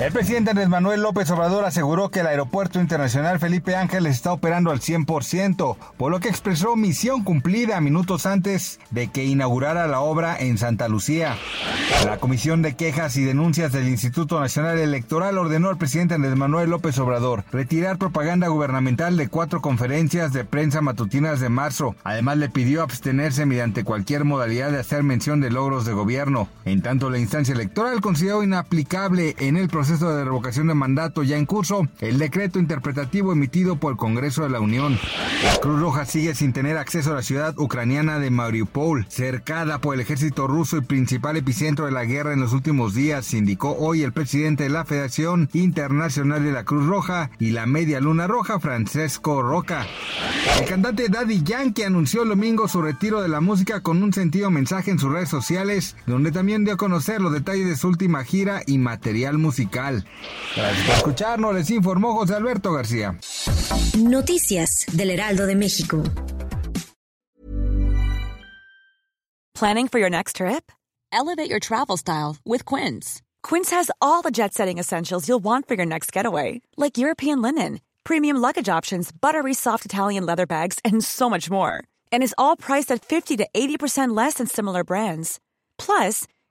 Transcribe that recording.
El presidente Andrés Manuel López Obrador aseguró que el Aeropuerto Internacional Felipe Ángeles está operando al 100%, por lo que expresó misión cumplida minutos antes de que inaugurara la obra en Santa Lucía. La Comisión de Quejas y Denuncias del Instituto Nacional Electoral ordenó al presidente Andrés Manuel López Obrador retirar propaganda gubernamental de cuatro conferencias de prensa matutinas de marzo. Además le pidió abstenerse mediante cualquier modalidad de hacer mención de logros de gobierno. En tanto, la instancia electoral consideró inaplicable en el proceso de revocación de mandato ya en curso el decreto interpretativo emitido por el Congreso de la Unión. La Cruz Roja sigue sin tener acceso a la ciudad ucraniana de Mariupol, cercada por el ejército ruso y principal epicentro de la guerra en los últimos días, indicó hoy el presidente de la Federación Internacional de la Cruz Roja y la Media Luna Roja, Francesco Roca. El cantante Daddy Yankee anunció el domingo su retiro de la música con un sentido mensaje en sus redes sociales, donde también dio a conocer los detalles de su última gira y material musical. Gracias por escucharnos, les informó José Alberto García. Noticias del Heraldo de México. Planning for your next trip? Elevate your travel style with Quince. Quince has all the jet setting essentials you'll want for your next getaway, like European linen, premium luggage options, buttery soft Italian leather bags, and so much more. And is all priced at 50 to 80% less than similar brands. Plus,